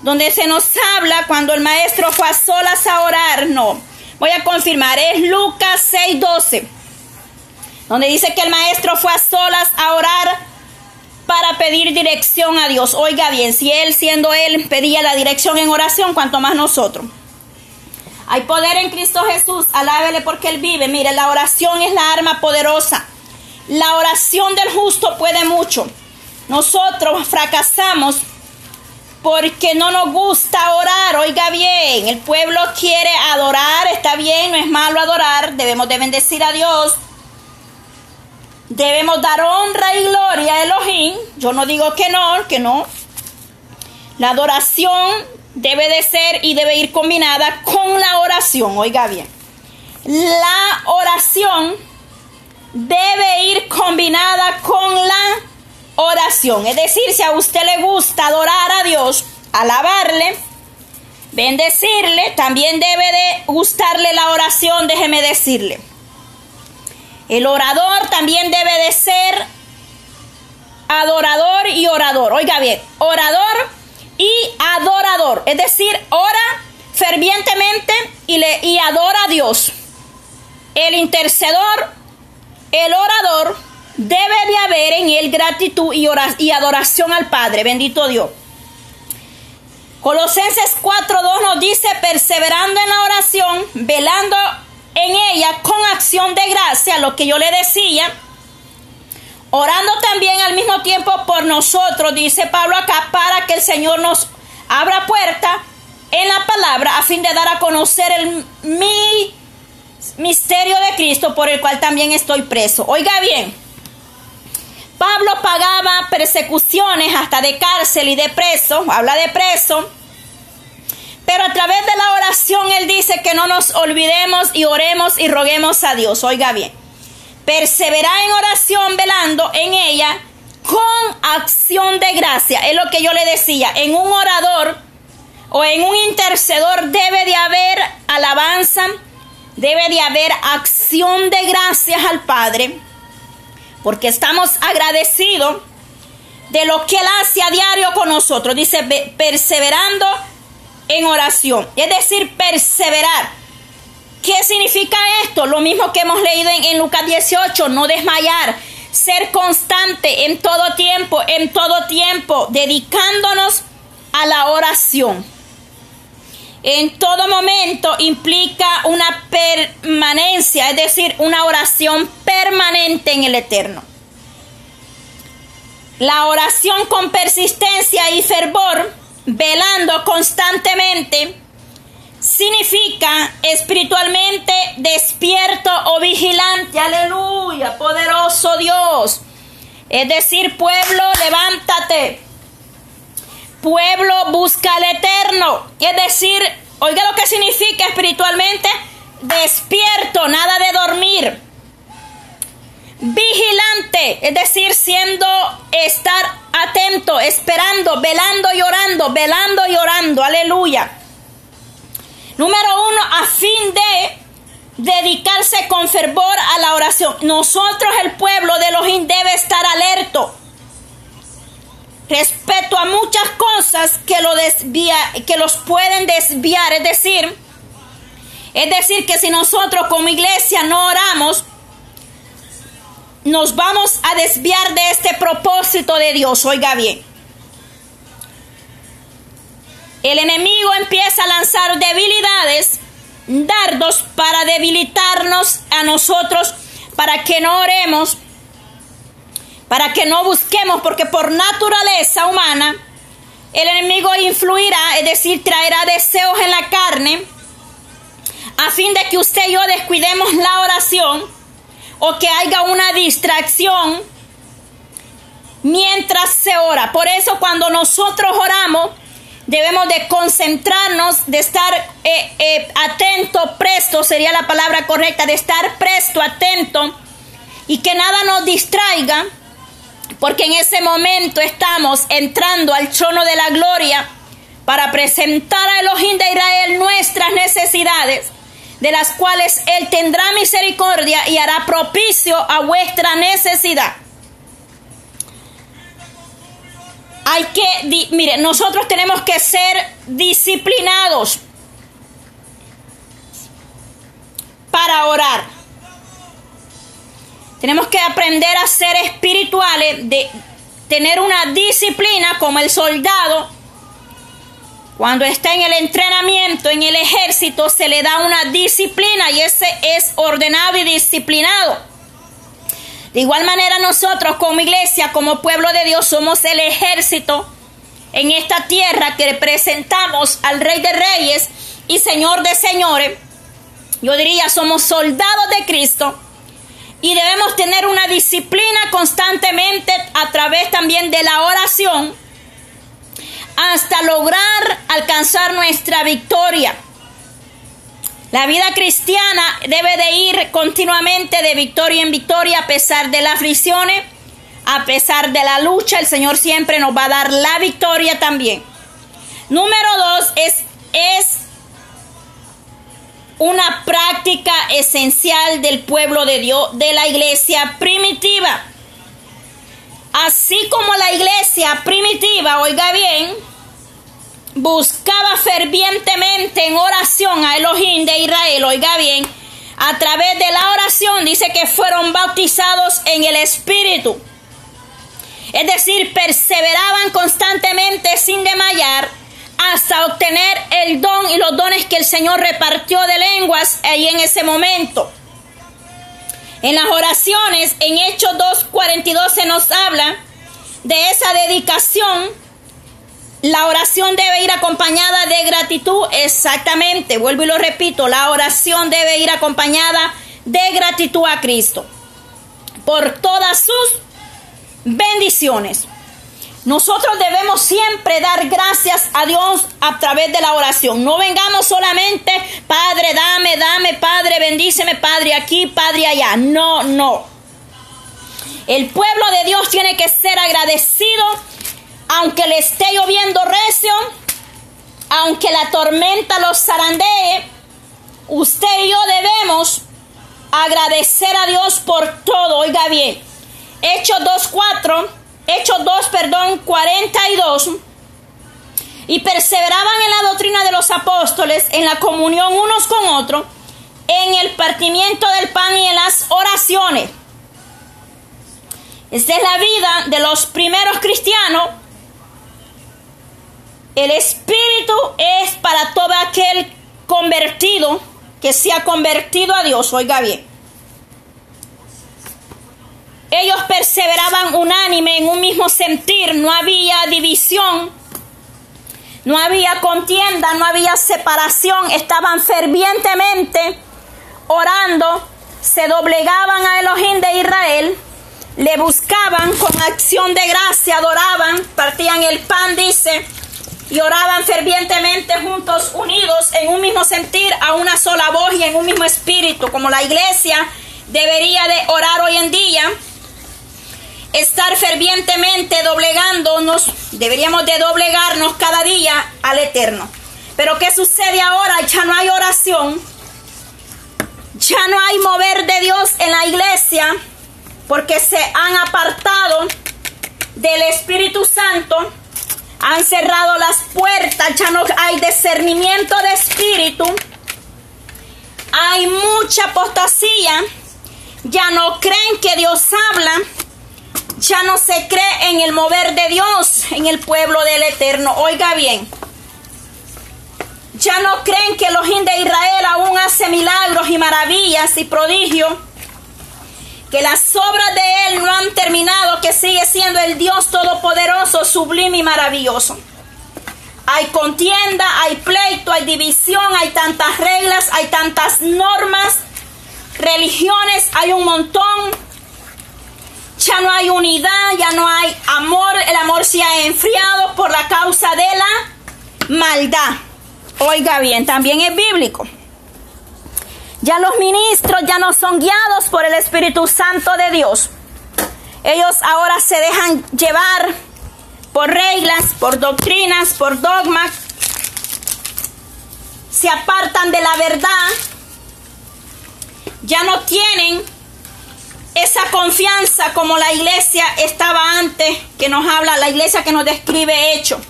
Donde se nos habla cuando el maestro fue a solas a orar. No, voy a confirmar. Es Lucas 6, 12 donde dice que el maestro fue a solas a orar para pedir dirección a Dios. Oiga bien, si él siendo él pedía la dirección en oración, cuanto más nosotros. Hay poder en Cristo Jesús, alábele porque él vive. Mire, la oración es la arma poderosa. La oración del justo puede mucho. Nosotros fracasamos porque no nos gusta orar. Oiga bien, el pueblo quiere adorar, está bien, no es malo adorar, debemos de bendecir a Dios Debemos dar honra y gloria a Elohim. Yo no digo que no, que no. La adoración debe de ser y debe ir combinada con la oración. Oiga bien. La oración debe ir combinada con la oración. Es decir, si a usted le gusta adorar a Dios, alabarle, bendecirle, también debe de gustarle la oración, déjeme decirle. El orador también debe de ser adorador y orador. Oiga bien, orador y adorador. Es decir, ora fervientemente y, le, y adora a Dios. El intercedor, el orador, debe de haber en él gratitud y, y adoración al Padre. Bendito Dios. Colosenses 4.2 nos dice, perseverando en la oración, velando en ella con acción de gracia, lo que yo le decía, orando también al mismo tiempo por nosotros, dice Pablo acá, para que el Señor nos abra puerta en la palabra a fin de dar a conocer el mi misterio de Cristo por el cual también estoy preso. Oiga bien, Pablo pagaba persecuciones hasta de cárcel y de preso, habla de preso, pero a través de la oración Él dice que no nos olvidemos y oremos y roguemos a Dios. Oiga bien, perseverar en oración velando en ella con acción de gracia. Es lo que yo le decía, en un orador o en un intercedor debe de haber alabanza, debe de haber acción de gracias al Padre, porque estamos agradecidos de lo que Él hace a diario con nosotros. Dice, perseverando en oración, es decir, perseverar. ¿Qué significa esto? Lo mismo que hemos leído en, Lucas 18, no desmayar, ser constante en todo tiempo, en todo tiempo, dedicándonos a la oración. En todo momento implica una permanencia, es decir, una oración permanente en el eterno. La oración con persistencia y fervor velando constantemente, significa espiritualmente despierto o vigilante. Aleluya, poderoso Dios. Es decir, pueblo, levántate. Pueblo, busca al eterno. Es decir, oiga lo que significa espiritualmente despierto, nada de dormir vigilante, es decir, siendo estar atento, esperando, velando y orando, velando y orando, aleluya. Número uno, a fin de dedicarse con fervor a la oración. Nosotros, el pueblo de Elohim, debe estar alerto respecto a muchas cosas que, lo desvía, que los pueden desviar. Es decir, es decir, que si nosotros como iglesia no oramos, nos vamos a desviar de este propósito de Dios. Oiga bien. el enemigo empieza a lanzar debilidades, dardos para debilitarnos a nosotros, para que no oremos, para que no busquemos, porque por naturaleza humana el enemigo influirá, es decir, traerá deseos en la carne, a fin de que usted y yo descuidemos la oración o que haya una distracción mientras se ora. Por eso cuando nosotros oramos, debemos de concentrarnos, de estar eh, eh, atento, presto, sería la palabra correcta, de estar presto, atento, y que nada nos distraiga, porque en ese momento estamos entrando al trono de la gloria para presentar a Elohim de Israel nuestras necesidades, de las cuales Él tendrá misericordia y hará propicio a vuestra necesidad. hay que, mire, nosotros tenemos que ser disciplinados para orar. Tenemos que aprender a ser espirituales, de tener una disciplina como el soldado. Cuando está en el entrenamiento, en el ejército, se le da una disciplina y ese es ordenado y disciplinado. De igual manera nosotros como iglesia, como pueblo de Dios, somos el ejército en esta tierra que representamos al Rey de Reyes y Señor de Señores. Yo diría, somos soldados de Cristo y debemos tener una disciplina constantemente a través también de la oración hasta lograr alcanzar nuestra victoria. La vida cristiana debe de ir continuamente de victoria en victoria a pesar de las aflicciones, a pesar de la lucha, el Señor siempre nos va a dar la victoria también. Número dos es, es una práctica esencial del pueblo de Dios, de la iglesia primitiva. Así como la iglesia primitiva, oiga bien, buscaba fervientemente en oración a Elohim de Israel, oiga bien, a través de la oración dice que fueron bautizados en el Espíritu. Es decir, perseveraban constantemente sin desmayar hasta obtener el don y los dones que el Señor repartió de lenguas ahí en ese momento. En las oraciones, en Hechos 2.42 se nos habla de esa dedicación la oración debe ir acompañada de gratitud, exactamente, vuelvo y lo repito, la oración debe ir acompañada de gratitud a Cristo por todas sus bendiciones. Nosotros debemos siempre dar gracias a Dios a través de la oración. No vengamos solamente, Padre, dame, dame, Padre, bendíceme, Padre, aquí, Padre, allá. No, no. El pueblo de Dios tiene que ser agradecido aunque le esté lloviendo recio, aunque la tormenta los zarandee, usted y yo debemos agradecer a Dios por todo. Oiga bien, Hechos 2.4, Hechos 2, perdón, 42. Y perseveraban en la doctrina de los apóstoles, en la comunión unos con otros, en el partimiento del pan y en las oraciones. Esta es la vida de los primeros cristianos el Espíritu es para todo aquel convertido que se ha convertido a Dios. Oiga bien. Ellos perseveraban unánime en un mismo sentir, no había división, no había contienda, no había separación, estaban fervientemente orando, se doblegaban a Elohim de Israel, le buscaban con acción de gracia, adoraban, partían el pan, dice, y oraban fervientemente juntos, unidos en un mismo sentir, a una sola voz y en un mismo espíritu, como la iglesia debería de orar hoy en día, estar fervientemente doblegándonos, deberíamos de doblegarnos cada día al Eterno. Pero ¿qué sucede ahora? Ya no hay oración, ya no hay mover de Dios en la iglesia, porque se han apartado del Espíritu Santo han cerrado las puertas, ya no hay discernimiento de espíritu, hay mucha apostasía, ya no creen que Dios habla, ya no se cree en el mover de Dios en el pueblo del Eterno. Oiga bien, ya no creen que Elohim de Israel aún hace milagros y maravillas y prodigios, que las obras de Él no han terminado, que sigue siendo el Dios todopoderoso, sublime y maravilloso. Hay contienda, hay pleito, hay división, hay tantas reglas, hay tantas normas, religiones, hay un montón. Ya no hay unidad, ya no hay amor, el amor se ha enfriado por la causa de la maldad. Oiga bien, también es bíblico. Ya los ministros ya no son guiados por el Espíritu Santo de Dios. Ellos ahora se dejan llevar por reglas, por doctrinas, por dogmas. Se apartan de la verdad. Ya no tienen esa confianza como la iglesia estaba antes, que nos habla, la iglesia que nos describe hecho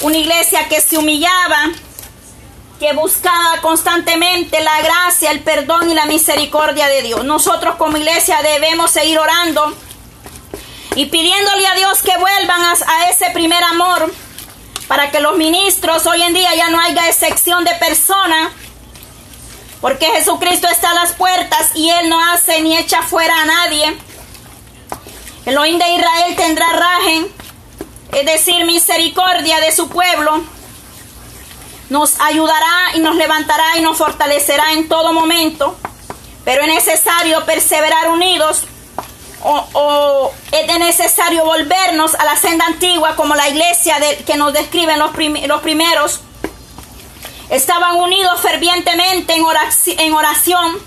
una iglesia que se humillaba, que buscaba constantemente la gracia, el perdón y la misericordia de Dios. Nosotros como iglesia debemos seguir orando y pidiéndole a Dios que vuelvan a, ese primer amor para que los ministros hoy en día ya no haya excepción de persona, porque Jesucristo está a las puertas y Él no hace ni echa fuera a nadie. El oín de Israel tendrá rajen es decir, misericordia de su pueblo, nos ayudará y nos levantará y nos fortalecerá en todo momento, pero es necesario perseverar unidos o, es necesario volvernos a la senda antigua como la iglesia que nos describen los primeros. Estaban unidos fervientemente en oración,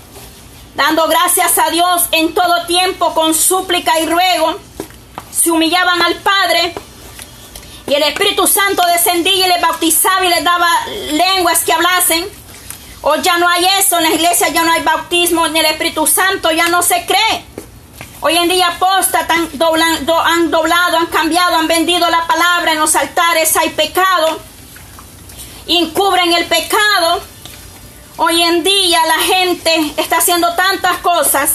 dando gracias a Dios en todo tiempo con súplica y ruego. Se humillaban al Padre y el Espíritu Santo descendía y les bautizaba y les daba lenguas que hablasen. Hoy ya no hay eso, en la iglesia ya no hay bautismo, en el Espíritu Santo ya no se cree. Hoy en día apostas han doblado, han cambiado, han vendido la palabra en los altares, hay pecado, encubren el pecado. Hoy en día la gente está haciendo tantas cosas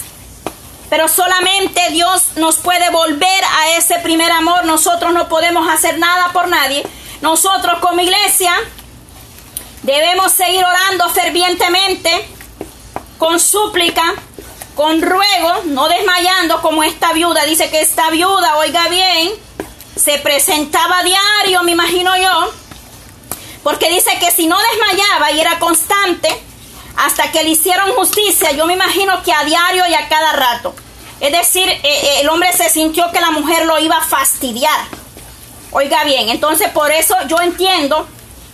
pero solamente Dios nos puede volver a ese primer amor. Nosotros no podemos hacer nada por nadie. Nosotros como iglesia debemos seguir orando fervientemente, con súplica, con ruego, no desmayando como esta viuda. Dice que esta viuda, oiga bien, se presentaba a diario, me imagino yo, porque dice que si no desmayaba y era constante, hasta que le hicieron justicia, yo me imagino que a diario y a cada rato. Es decir, eh, eh, el hombre se sintió que la mujer lo iba a fastidiar. Oiga bien, entonces por eso yo entiendo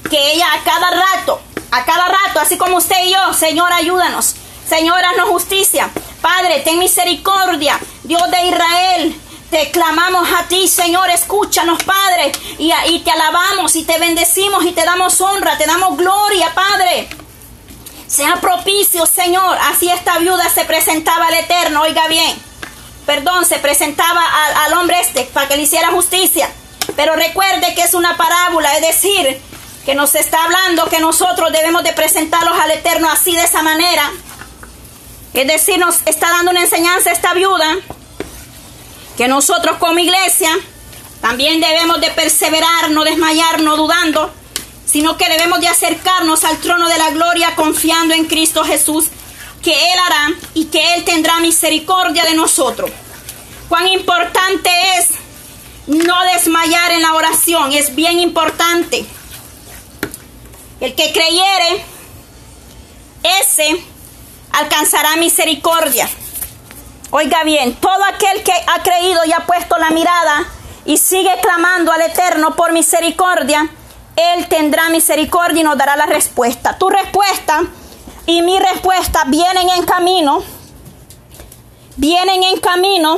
que ella a cada rato, a cada rato, así como usted y yo, Señor, ayúdanos. Señor, haznos justicia. Padre, ten misericordia. Dios de Israel, te clamamos a ti, Señor, escúchanos, Padre, y, y, te alabamos y te bendecimos y te damos honra, te damos gloria, Padre. Sea propicio, Señor. Así esta viuda se presentaba al Eterno, oiga bien perdón, se presentaba al, hombre este para que le hiciera justicia. Pero recuerde que es una parábola, es decir, que nos está hablando que nosotros debemos de presentarlos al Eterno así de esa manera. Es decir, nos está dando una enseñanza esta viuda que nosotros como iglesia también debemos de perseverar, no desmayar, no dudando, sino que debemos de acercarnos al trono de la gloria confiando en Cristo Jesús que Él hará y que Él tendrá misericordia de nosotros. Cuán importante es no desmayar en la oración, es bien importante. El que creyere, ese alcanzará misericordia. Oiga bien, todo aquel que ha creído y ha puesto la mirada y sigue clamando al Eterno por misericordia, Él tendrá misericordia y nos dará la respuesta. Tu respuesta y mi respuesta vienen en camino, vienen en camino,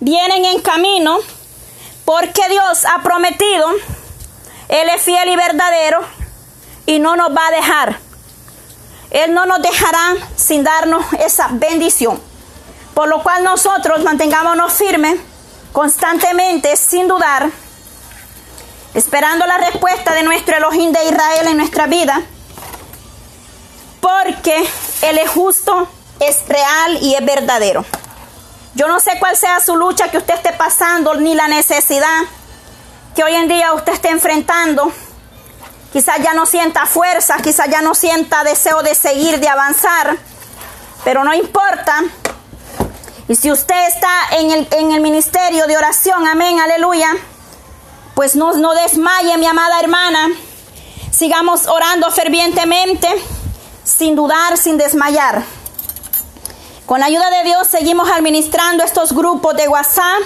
vienen en camino, porque Dios ha prometido, Él es fiel y verdadero y no nos va a dejar. Él no nos dejará sin darnos esa bendición. Por lo cual nosotros mantengámonos firmes constantemente, sin dudar, esperando la respuesta de nuestro Elohim de Israel en nuestra vida porque Él es justo, es real y es verdadero. Yo no sé cuál sea su lucha que usted esté pasando, ni la necesidad que hoy en día usted esté enfrentando, quizás ya no sienta fuerza, quizás ya no sienta deseo de seguir, de avanzar, pero no importa. Y si usted está en el, en el ministerio de oración, amén, aleluya, pues no, no desmaye, mi amada hermana. Sigamos orando fervientemente, sin dudar, sin desmayar. Con la ayuda de Dios seguimos administrando estos grupos de WhatsApp,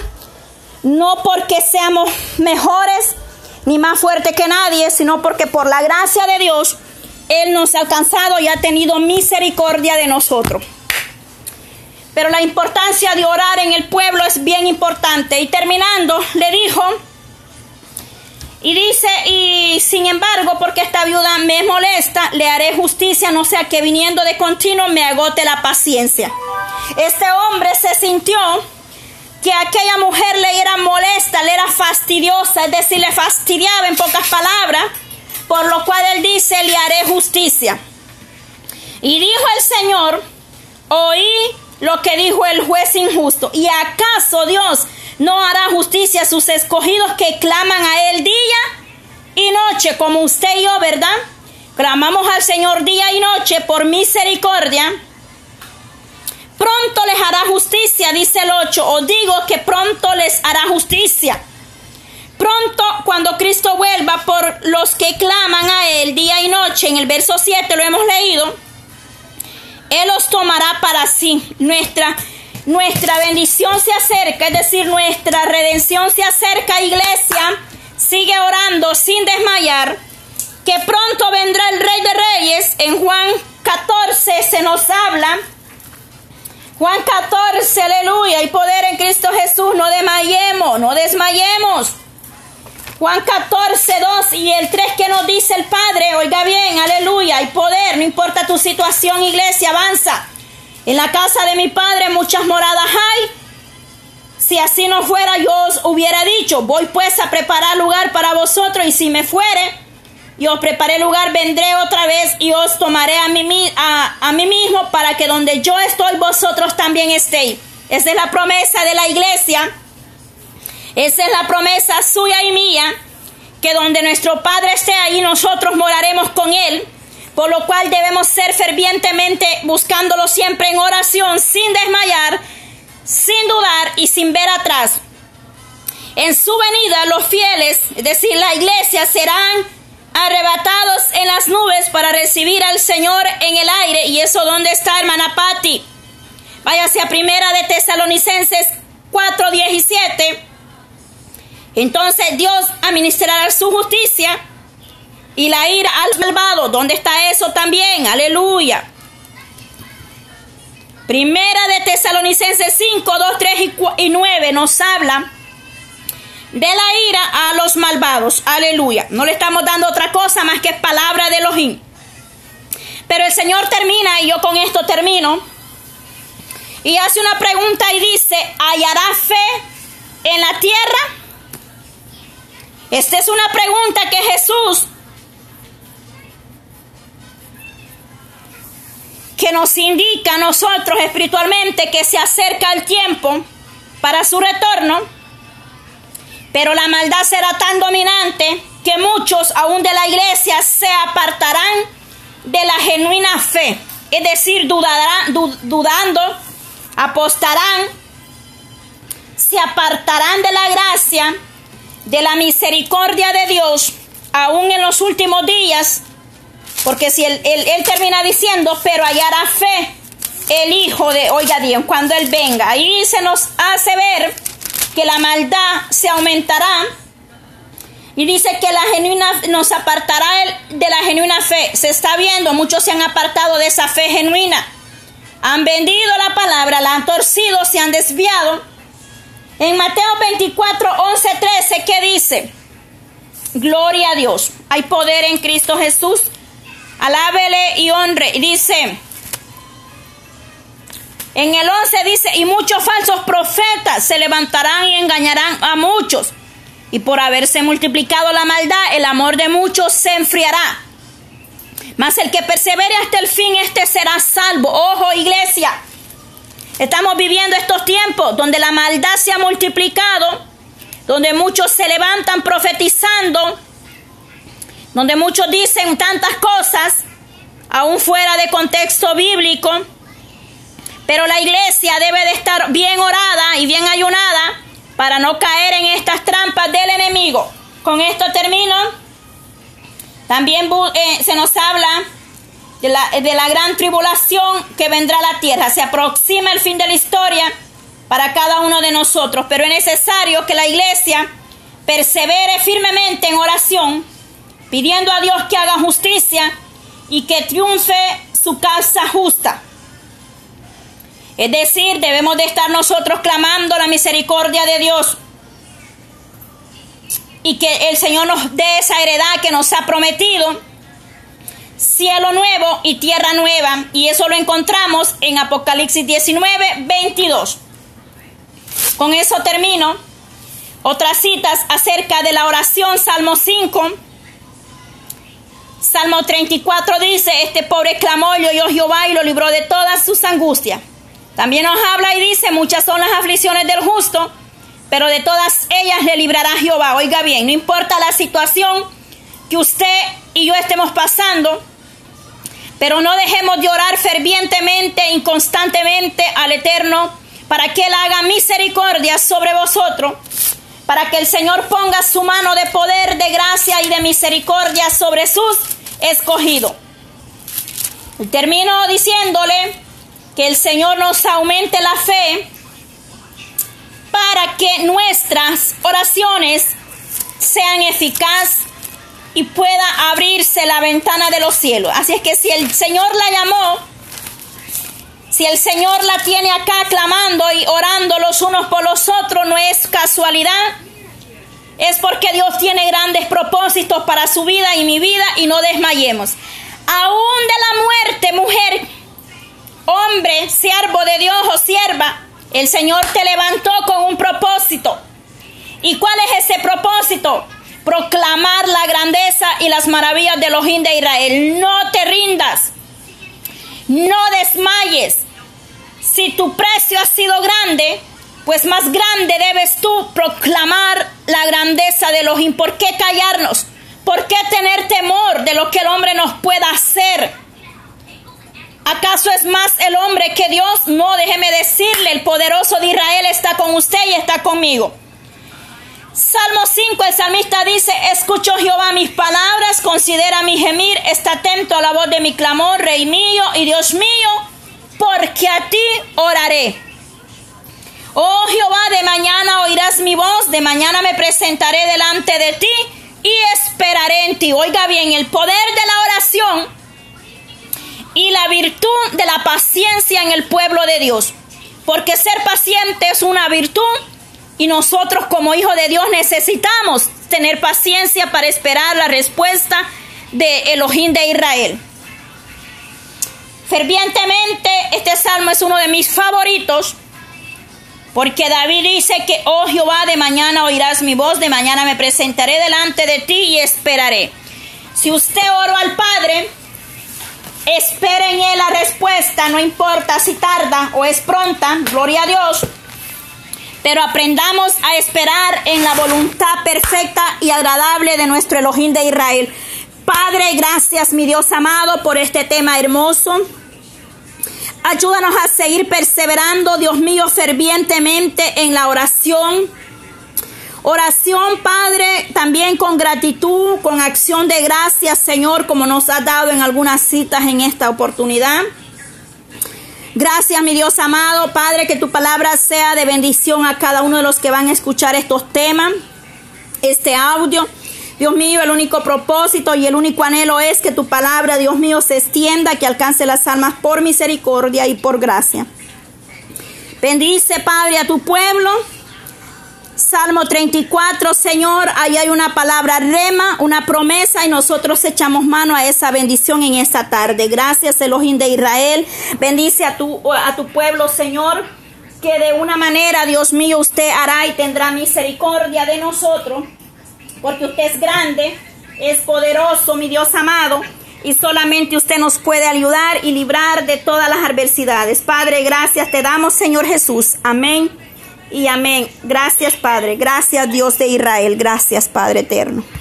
no porque seamos mejores ni más fuertes que nadie, sino porque por la gracia de Dios Él nos ha alcanzado y ha tenido misericordia de nosotros. Pero la importancia de orar en el pueblo es bien importante. Y terminando, le dijo, y dice, y sin embargo, porque esta viuda me molesta, le haré justicia, no sea que viniendo de continuo me agote la paciencia. Este hombre se sintió que aquella mujer le era molesta, le era fastidiosa, es decir, le fastidiaba en pocas palabras, por lo cual él dice, le haré justicia. Y dijo el Señor, oí lo que dijo el juez injusto, ¿y acaso Dios no hará justicia a sus escogidos que claman a Él día y noche, como usted y yo, ¿verdad? Clamamos al Señor día y noche por misericordia. Pronto les hará justicia, dice el 8. Os digo que pronto les hará justicia. Pronto, cuando Cristo vuelva por los que claman a Él día y noche, en el verso 7 lo hemos leído, Él los tomará para sí. Nuestra nuestra bendición se acerca, es decir, nuestra redención se acerca, iglesia. Sigue orando sin desmayar, que pronto vendrá el Rey de Reyes. En Juan 14 se nos habla. Juan 14, aleluya, hay poder en Cristo Jesús, no desmayemos, no desmayemos. Juan 14, 2 y el 3 que nos dice el Padre, oiga bien, aleluya, hay poder, no importa tu situación, iglesia, avanza. En la casa de mi padre muchas moradas hay. Si así no fuera, yo os hubiera dicho, voy pues a preparar lugar para vosotros y si me fuere y os preparé lugar, vendré otra vez y os tomaré a mí, a, a mí mismo para que donde yo estoy, vosotros también estéis. Esa es la promesa de la iglesia. Esa es la promesa suya y mía, que donde nuestro Padre esté ahí, nosotros moraremos con Él por lo cual debemos ser fervientemente buscándolo siempre en oración, sin desmayar, sin dudar y sin ver atrás. En su venida los fieles, es decir, la iglesia, serán arrebatados en las nubes para recibir al Señor en el aire. ¿Y eso dónde está, hermana Patti? Váyase a primera de Tesalonicenses 4:17. Entonces Dios administrará su justicia y la ira al malvado. ¿Dónde está eso también? Aleluya. Primera de Tesalonicenses 5, 2, 3 y 9 nos habla de la ira a los malvados. Aleluya. No le estamos dando otra cosa más que palabra de Elohim. Pero el Señor termina, y yo con esto termino, y hace una pregunta y dice, ¿hallará fe en la tierra? Esta es una pregunta que Jesús que nos indica a nosotros espiritualmente que se acerca el tiempo para su retorno, pero la maldad será tan dominante que muchos aún de la iglesia se apartarán de la genuina fe, es decir, dudarán, dudando, apostarán, se apartarán de la gracia, de la misericordia de Dios, aún en los últimos días, porque si él, él, termina diciendo, pero hallará fe el Hijo de, oiga Dios, cuando Él venga. Ahí se nos hace ver que la maldad se aumentará. Y dice que la genuina nos apartará de la genuina fe. Se está viendo, muchos se han apartado de esa fe genuina. Han vendido la palabra, la han torcido, se han desviado. En Mateo 24, 11, 13, ¿qué dice? Gloria a Dios. Hay poder en Cristo Jesús alábele y honre. Y dice, en el 11 dice, y muchos falsos profetas se levantarán y engañarán a muchos. Y por haberse multiplicado la maldad, el amor de muchos se enfriará. Mas el que persevere hasta el fin, este será salvo. Ojo, iglesia. Estamos viviendo estos tiempos donde la maldad se ha multiplicado, donde muchos se levantan profetizando donde muchos dicen tantas cosas, aún fuera de contexto bíblico, pero la iglesia debe de estar bien orada y bien ayunada para no caer en estas trampas del enemigo. Con esto termino. También eh, se nos habla de la, gran tribulación que vendrá a la tierra. Se aproxima el fin de la historia para cada uno de nosotros, pero es necesario que la iglesia persevere firmemente en oración, pidiendo a Dios que haga justicia y que triunfe su causa justa. Es decir, debemos de estar nosotros clamando la misericordia de Dios y que el Señor nos dé esa heredad que nos ha prometido, cielo nuevo y tierra nueva. Y eso lo encontramos en Apocalipsis 19, 22. Con eso termino. Otras citas acerca de la oración, Salmo 5. Salmo 34 dice, este pobre clamó y oyó Jehová y lo libró de todas sus angustias. También nos habla y dice, muchas son las aflicciones del justo, pero de todas ellas le librará Jehová. Oiga bien, no importa la situación que usted y yo estemos pasando, pero no dejemos de orar fervientemente, inconstantemente al Eterno, para que Él haga misericordia sobre vosotros, para que el Señor ponga su mano de poder, de gracia y de misericordia sobre sus escogidos. Termino diciéndole que el Señor nos aumente la fe para que nuestras oraciones sean eficaces y pueda abrirse la ventana de los cielos. Así es que si el Señor la llamó, si el Señor la tiene acá clamando y orando los unos por los otros, no es casualidad. Es porque Dios tiene grandes propósitos para su vida y mi vida y no desmayemos. Aún de la muerte, mujer, hombre, siervo de Dios o sierva, el Señor te levantó con un propósito. ¿Y cuál es ese propósito? Proclamar la grandeza y las maravillas de los de Israel. No te rindas. No desmayes. Si tu precio ha sido grande, pues más grande debes tú proclamar la grandeza de Elohim. ¿Por qué callarnos? ¿Por qué tener temor de lo que el hombre nos pueda hacer? ¿Acaso es más el hombre que Dios? No, déjeme decirle, el poderoso de Israel está con usted y está conmigo. Salmo 5, el salmista dice, escucho Jehová mis palabras, considera mi gemir, está atento a la voz de mi clamor, Rey mío y Dios mío, porque a ti oraré. Oh Jehová, de mañana oirás mi voz, de mañana me presentaré delante de ti y esperaré en ti. Oiga bien, el poder de la oración y la virtud de la paciencia en el pueblo de Dios. Porque ser paciente es una virtud y nosotros como hijos de Dios necesitamos tener paciencia para esperar la respuesta de Elohim de Israel. Fervientemente, este salmo es uno de mis favoritos porque David dice que, oh Jehová, de mañana oirás mi voz, de mañana me presentaré delante de ti y esperaré. Si usted oró al Padre, Espera en Él la respuesta, no importa si tarda o es pronta, gloria a Dios. Pero aprendamos a esperar en la voluntad perfecta y agradable de nuestro Elohim de Israel. Padre, gracias, mi Dios amado, por este tema hermoso. Ayúdanos a seguir perseverando, Dios mío, fervientemente en la oración Oración, Padre, también con gratitud, con acción de gracias, Señor, como nos ha dado en algunas citas en esta oportunidad. Gracias, mi Dios amado, Padre, que tu palabra sea de bendición a cada uno de los que van a escuchar estos temas, este audio. Dios mío, el único propósito y el único anhelo es que tu palabra, Dios mío, se extienda, que alcance las almas por misericordia y por gracia. Bendice, Padre, a tu pueblo. Salmo 34, Señor, ahí hay una palabra rema, una promesa y nosotros echamos mano a esa bendición en esta tarde. Gracias, Elohim de Israel. Bendice a tu, a tu pueblo, Señor, que de una manera, Dios mío, usted hará y tendrá misericordia de nosotros, porque usted es grande, es poderoso, mi Dios amado. Y solamente usted nos puede ayudar y librar de todas las adversidades. Padre, gracias te damos, Señor Jesús. Amén y amén. Gracias Padre, gracias Dios de Israel, gracias Padre eterno.